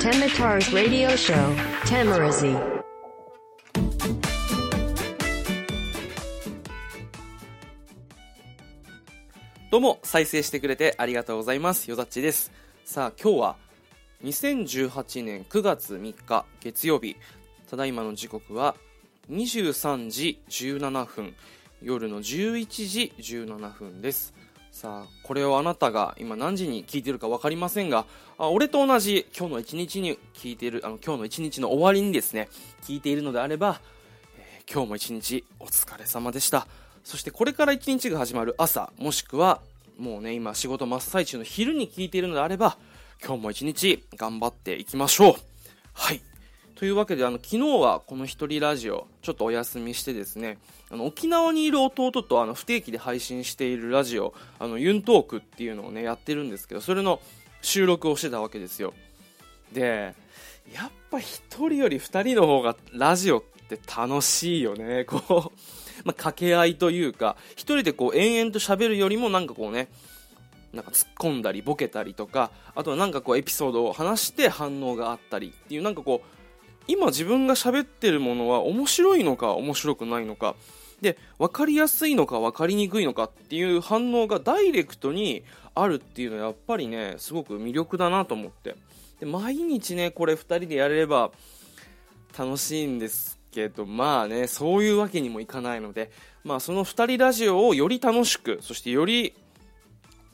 Temitars Radio Show, Tamarazi. どうも再生してくれてありがとうございますよざっちですさあ今日は2018年9月3日月曜日ただいまの時刻は23時17分夜の11時17分ですさあこれをあなたが今何時に聞いてるか分かりませんがあ俺と同じ今日の一日に聞いてるあの今日の一日の終わりにですね聞いているのであれば、えー今日も一日お疲れ様でした。そしてこれから一日が始まる朝もしくはもうね今仕事真っ最中の昼に聞いているのであれば今日も一日頑張っていきましょう。はい。というわけであの昨日はこの一人ラジオちょっとお休みしてですねあの沖縄にいる弟とあの不定期で配信しているラジオあのユントークっていうのをねやってるんですけどそれの収録をしてたわけですよ。でやっぱ一人より二人の方がラジオって楽しいよねこう、まあ、掛け合いというか一人でこう延々と喋るよりもなんかこうねなんか突っ込んだりボケたりとかあとはなんかこうエピソードを話して反応があったりっていうなんかこう今自分が喋ってるものは面白いのか面白くないのか。で分かりやすいのか分かりにくいのかっていう反応がダイレクトにあるっていうのはやっぱりねすごく魅力だなと思って。で毎日ねこれ2人でやれれば楽しいんですけどまあねそういうわけにもいかないのでまあその2人ラジオをより楽しくそしてより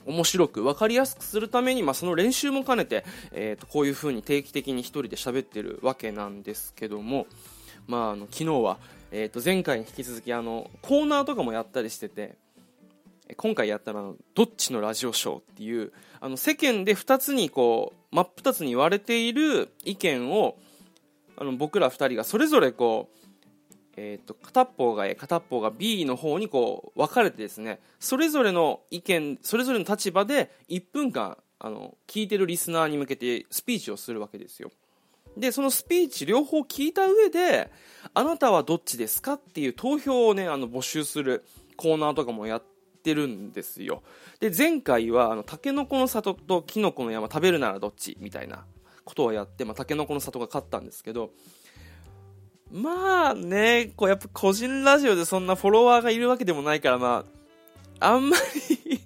面白く分かりやすくするために、まあ、その練習も兼ねて、えー、とこういう風に定期的に一人で喋ってるわけなんですけども、まあ、あの昨日は、えー、と前回に引き続きあのコーナーとかもやったりしてて今回やったのは「どっちのラジオショー」っていうあの世間で2つにこう真っ二つに割れている意見をあの僕ら2人がそれぞれこうえー、と片方が A 片方が B の方にこう分かれてですねそれぞれの意見それぞれの立場で1分間あの聞いてるリスナーに向けてスピーチをするわけですよ。でそのスピーチ両方聞いた上であなたはどっちですかっていう投票をねあの募集するコーナーとかもやってるんですよ。で前回はあのタケノコの里とキノコの山食べるならどっちみたいなことをやって、まあ、タケノコの里が勝ったんですけどまあね、こうやっぱ個人ラジオでそんなフォロワーがいるわけでもないから、まあ、あんまり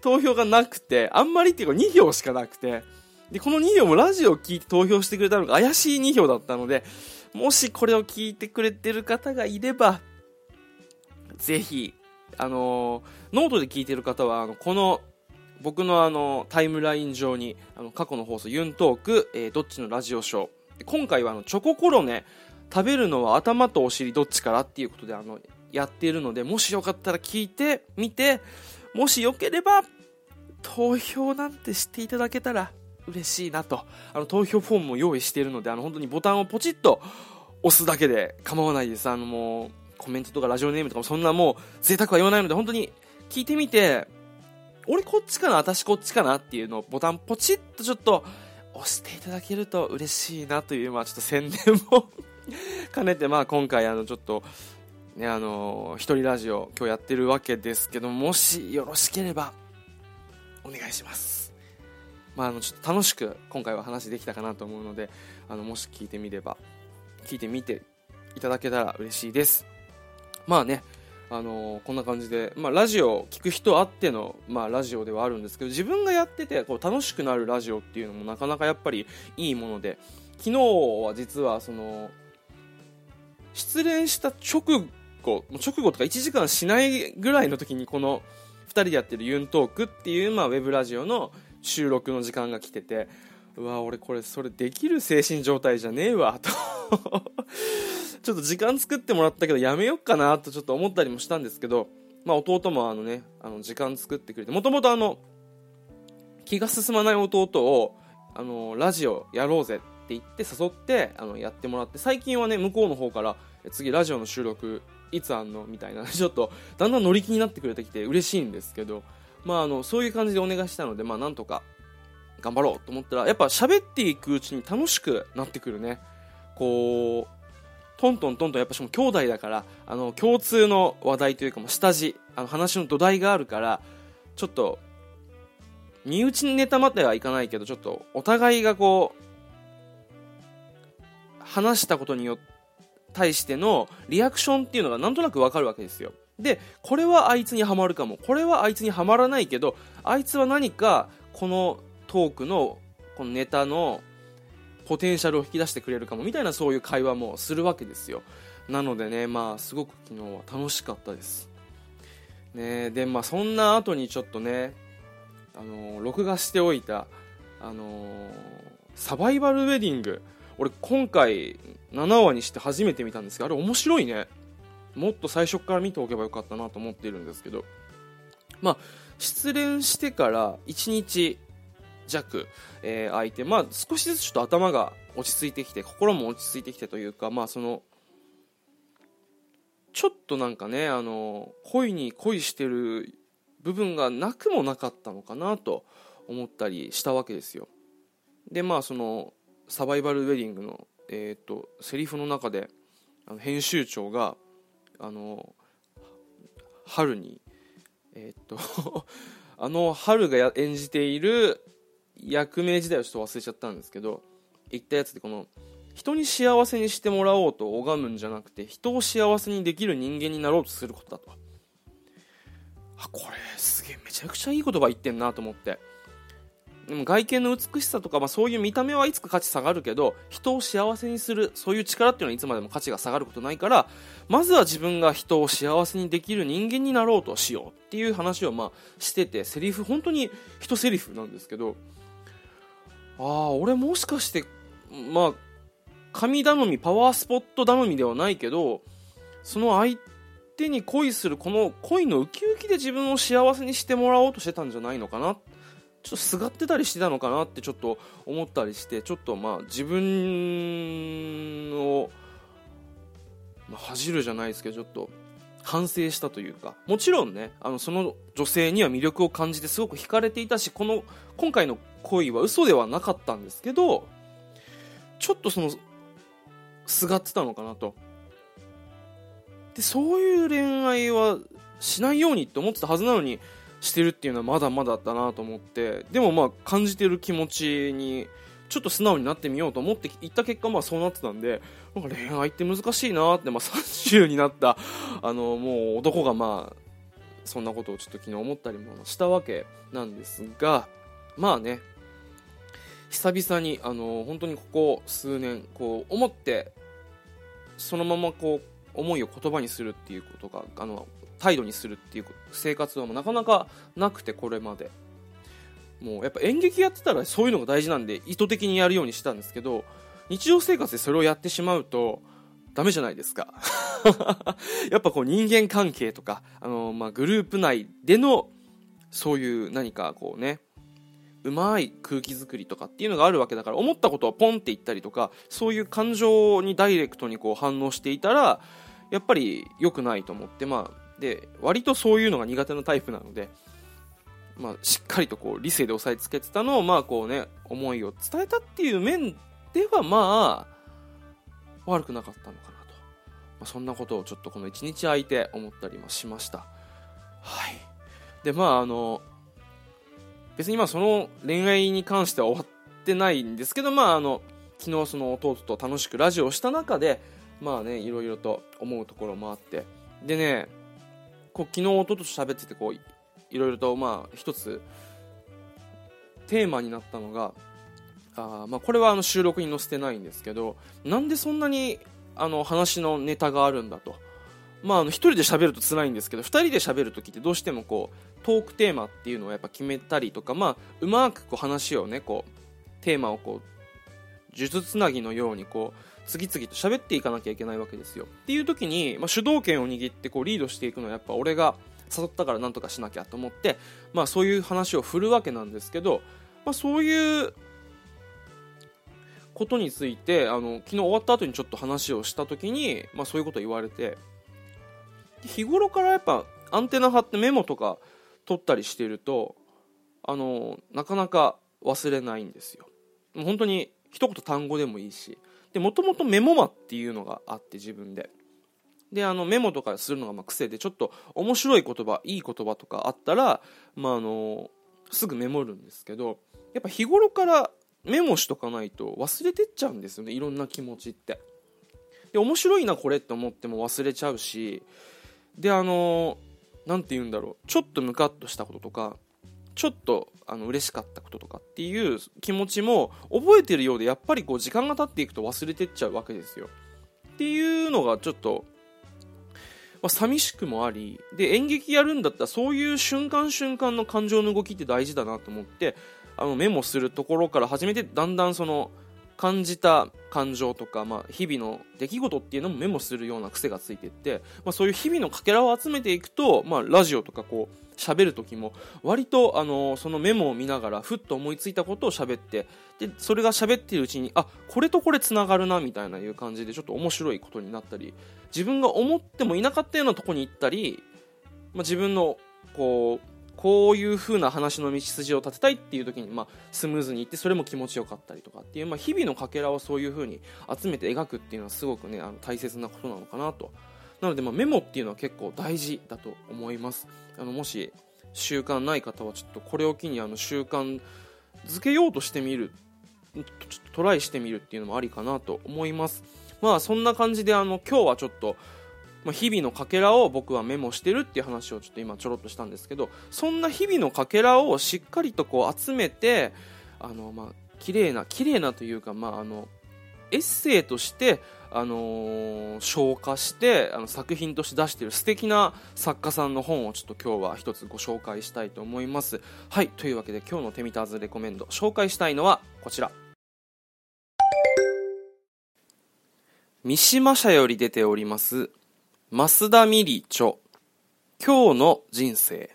投票がなくて、あんまりっていうか2票しかなくて、で、この2票もラジオを聞いて投票してくれたのが怪しい2票だったので、もしこれを聞いてくれてる方がいれば、ぜひ、あのー、ノートで聞いてる方は、あの、この、僕のあの、タイムライン上に、あの、過去の放送、ユントーク、えー、どっちのラジオショー、今回はあの、チョココロネ、食べるのは頭とお尻どっちからっていうことであのやっているのでもしよかったら聞いてみてもしよければ投票なんてしていただけたら嬉しいなとあの投票フォームも用意しているのであの本当にボタンをポチッと押すだけで構わないです。あのもうコメントとかラジオネームとかもそんなもう贅沢は言わないので本当に聞いてみて俺こっちかな私こっちかなっていうのをボタンポチッとちょっと押していただけると嬉しいなというまあちょっと宣伝も 兼ねて、まあ、今回あのちょっと、ね、あの一人ラジオ今日やってるわけですけどもしよろしければお願いします、まあ、あのちょっと楽しく今回は話できたかなと思うのであのもし聞いてみれば聞いてみていただけたら嬉しいです。まあねあのこんな感じで、まあ、ラジオ聞く人あっての、まあ、ラジオではあるんですけど自分がやっててこう楽しくなるラジオっていうのもなかなかやっぱりいいもので昨日は実はその失恋した直後、直後とか1時間しないぐらいの時にこの2人でやってるユントークっていう、まあ、ウェブラジオの収録の時間が来てて、うわ、俺これそれできる精神状態じゃねえわ、と ちょっと時間作ってもらったけどやめよっかなとちょっと思ったりもしたんですけど、まあ弟もあのね、あの時間作ってくれて、もともとあの、気が進まない弟を、あの、ラジオやろうぜって言って誘ってあのやってもらって最近はね向こうの方から次ラジオの収録いつあんの？みたいな ちょっとだんだん乗り気になってくれてきて嬉しいんですけどまああのそういう感じでお願いしたのでまあなんとか頑張ろうと思ったらやっぱ喋っていくうちに楽しくなってくるね。こうトントントントンやっぱしも兄弟だからあの共通の話題というかも下地あの話の土台があるからちょっと身内にネタまではいかないけどちょっとお互いがこう話したことによって対してのリアクションっていうのがなんとなくわかるわけですよ。でこれはあいつにはまるかも。これはあいつにはまらないけどあいつは何かこのトークのこのネタのポテンシャルを引き出してくれるかも。みたいなそういう会話もするわけですよ。なのでねまあすごく昨日は楽しかったです。ねでまあそんな後にちょっとねあの録画しておいたあのサバイバルウェディング俺今回7話にして初めて見たんですけどあれ面白いね。もっと最初から見ておけばよかったなと思っているんですけど。まあ失恋してから1日弱、えー、空いてまあ少しずつちょっと頭が落ち着いてきて心も落ち着いてきてというかまあそのちょっとなんかねあの恋に恋してる部分がなくもなかったのかなと思ったりしたわけですよ。でまあそのサバイバルウェディングの、えーと、セリフの中であの編集長があの春にえっ、と あの春が演じている役名自体をちょっと忘れちゃったんですけど言ったやつでこの人に幸せにしてもらおうと拝むんじゃなくて人を幸せにできる人間になろうとすることだと。あこれすげえめちゃくちゃいい言葉言ってんなと思って。でも外見の美しさとか、まあ、そういう見た目はいつか価値下がるけど人を幸せにするそういう力っていうのはいつまでも価値が下がることないからまずは自分が人を幸せにできる人間になろうとしようっていう話をまあしててセリフ本当に一セリフなんですけどああ俺もしかしてまあ神頼みパワースポット頼みではないけどその相手に恋するこの恋のウキウキで自分を幸せにしてもらおうとしてたんじゃないのかなってちょっとすがってたりしてたのかなってちょっと思ったりしてちょっとまあ自分を、まあ、恥じるじゃないですけどちょっと反省したというかもちろんねあのその女性には魅力を感じてすごく惹かれていたしこの今回の恋は嘘ではなかったんですけどちょっとそのすがってたのかなと。でそういう恋愛はしないようにって思ってたはずなのにしてるっていうのはまだまだだなと思ってでもまあ感じてる気持ちにちょっと素直になってみようと思っていった結果まあそうなってたんでなんか恋愛って難しいなって、まあ、30になったあのもう男がまあそんなことをちょっと昨日思ったりもしたわけなんですがまあね久々にあの本当にここ数年こう思ってそのままこう思いを言葉にするっていうことがあの態度にするっていう生活はなかなかなくてこれまで。もうやっぱ演劇やってたらそういうのが大事なんで意図的にやるようにしたんですけど日常生活でそれをやってしまうとダメじゃないですか。やっぱこう人間関係とかあの、まあ、グループ内でのそういう何かこうねうまい空気作りとかっていうのがあるわけだから思ったことをポンって言ったりとかそういう感情にダイレクトにこう反応していたらやっぱり良くないと思ってまあで割とそういうのが苦手なタイプなので、まあ、しっかりとこう理性で押さえつけてたのを、まあこうね、思いを伝えたっていう面ではまあ悪くなかったのかなと、まあ、そんなことをちょっとこの1日空いて思ったりもしました。はい。でまああの別にまあその恋愛に関しては終わってないんですけどまああの昨日その弟と楽しくラジオをした中でまあねいろいろと思うところもあって。でねこう昨日弟と喋っててこういろいろとまあ一つテーマになったのがあまあこれはあの収録に載せてないんですけどなんでそんなにあの話のネタがあるんだと。まあ、あの1人で喋ると辛いんですけど2人で喋るときってどうしてもこうトークテーマっていうのをやっぱ決めたりとか、まあ、うまくこう話をねこうテーマをこう呪術つなぎのようにこう次々と喋っていかなきゃいけないわけですよっていう時に、まあ、主導権を握ってこうリードしていくのはやっぱ俺が誘ったからなんとかしなきゃと思って、まあ、そういう話を振るわけなんですけど、まあ、そういうことについてあの昨日終わった後にちょっと話をした時に、まあ、そういうこと言われて日頃からやっぱアンテナ張ってメモとか取ったりしてるとあのなかなか忘れないんですよ。本当に一言単語でもいいしでもともとメモマっていうのがあって自分で。であのメモとかするのがま癖でちょっと面白い言葉いい言葉とかあったら、まあ、あのすぐメモるんですけどやっぱ日頃からメモしとかないと忘れてっちゃうんですよねいろんな気持ちって。で面白いなこれって思っても忘れちゃうしであの何て言うんだろうちょっとムカッとしたこととかちょっとあの嬉しかったこととかっていう気持ちも覚えてるようでやっぱりこう時間が経っていくと忘れてっちゃうわけですよ。っていうのがちょっと、まあ、寂しくもありで演劇やるんだったらそういう瞬間瞬間の感情の動きって大事だなと思ってあのメモするところから始めてだんだんその感じた感情とか、まあ、日々の出来事っていうのもメモするような癖がついてって、まあ、そういう日々のかけらを集めていくと、まあ、ラジオとかこう喋る時も割とあのそのメモを見ながらふっと思いついたことを喋ってでそれが喋っているうちにあこれとこれつながるなみたいないう感じでちょっと面白いことになったり自分が思ってもいなかったようなとこに行ったり、まあ、自分のこうこういう風な話の道筋を立てたいっていう時に、まあ、スムーズにいってそれも気持ちよかったりとかっていう、まあ、日々のかけらをそういう風に集めて描くっていうのはすごくねあの大切なことなのかなと。なので、まあ、メモっていうのは結構大事だと思います。あのもし習慣ない方はちょっとこれを機にあの習慣づけようとしてみるちょっとトライしてみるっていうのもありかなと思います。まあそんな感じであの今日はちょっとまあ、日々のかけらを僕はメモしてるっていう話をちょっと今ちょろっとしたんですけどそんな日々のかけらをしっかりとこう集めてあのまあ綺麗な綺麗なというかまああのエッセイとしてあのー、消化してあの作品として出している素敵な作家さんの本をちょっと今日は一つご紹介したいと思います。はいというわけで今日のテミターズレコメンド紹介したいのはこちら。三島社より出ております増田ミリ著今日の人生。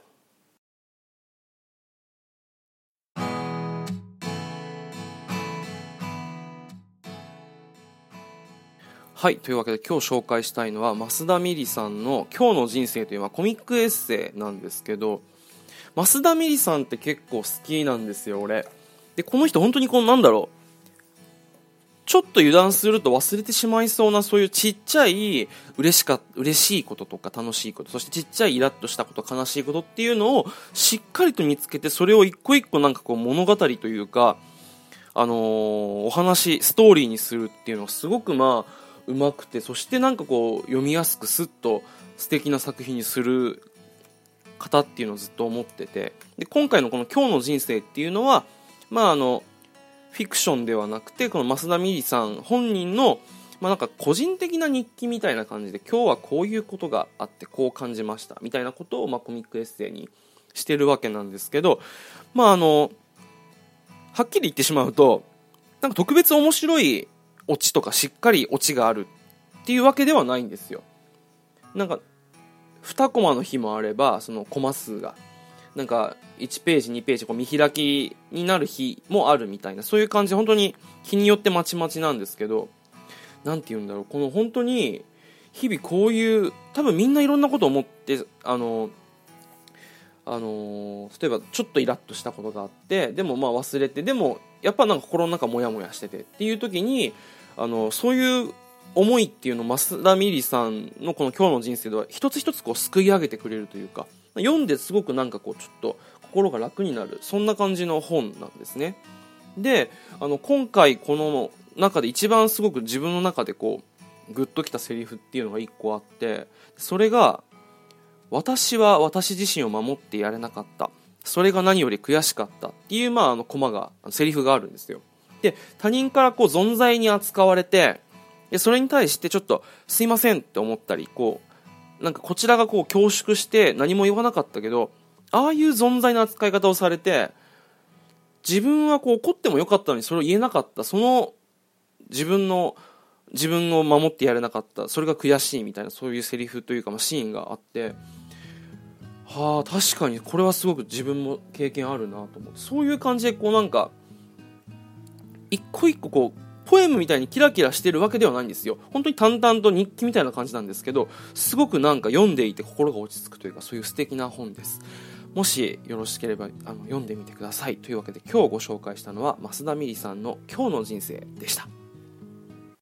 はいというわけで今日紹介したいのは増田ミリさんの「今日の人生」というのはコミックエッセイなんですけど増田ミリさんって結構好きなんですよ俺。でこの人本当にこうなんだろう。ちょっと油断すると忘れてしまいそうなそういうちっちゃい嬉しか嬉しいこととか楽しいことそしてちっちゃいイラッとしたこと悲しいことっていうのをしっかりと見つけてそれを一個一個なんかこう物語というかあのー、お話ストーリーにするっていうのがすごくまあうまくてそしてなんかこう読みやすくスッと素敵な作品にする方っていうのをずっと思ってて。で今回のこの「今日の人生」っていうのはまああのフィクションではなくてこの増田美里さん本人のまあ、なんか個人的な日記みたいな感じで今日はこういうことがあってこう感じましたみたいなことをまあコミックエッセイにしてるわけなんですけどまああのはっきり言ってしまうとなんか特別面白いオチとかしっかりオチがあるっていうわけではないんですよ。なんか2コマの日もあればそのコマ数がなんか1ページ2ページこう見開きになる日もあるみたいなそういう感じで本当に日によってまちまちなんですけど何て言うんだろうこの本当に日々こういう多分みんないろんなこと思ってあのあの例えばちょっとイラッとしたことがあってでもまあ忘れてでもやっぱなんか心の中モヤモヤしててっていう時にあのそういう思いっていうのを増田美里さんのこの「今日の人生」では一つ一つこうすくい上げてくれるというか読んですごくなんかこうちょっと心が楽になるそんな感じの本なんですね。であの今回この中で一番すごく自分の中でこうグッときたセリフっていうのが1個あってそれが「私は私自身を守ってやれなかった」それが何より悔しかったっていう、まあ、あのコマがセリフがあるんですよ。で他人からこう存在に扱われてでそれに対してちょっとすいませんって思ったりこうなんかこちらがこう恐縮して何も言わなかったけどああいう存在の扱い方をされて自分はこう怒ってもよかったのにそれを言えなかった。その自分の自分を守ってやれなかった。それが悔しいみたいなそういうセリフというか、まあ、シーンがあってはあ確かにこれはすごく自分も経験あるなと思って。そういう感じでこうなんか一個一個こうポエムみたいにキラキラしてるわけではないんですよ。本当に淡々と日記みたいな感じなんですけどすごくなんか読んでいて心が落ち着くというかそういう素敵な本です。もしよろしければあの読んでみてください。というわけで今日ご紹介したのは増田美里さんの「今日の人生」でした。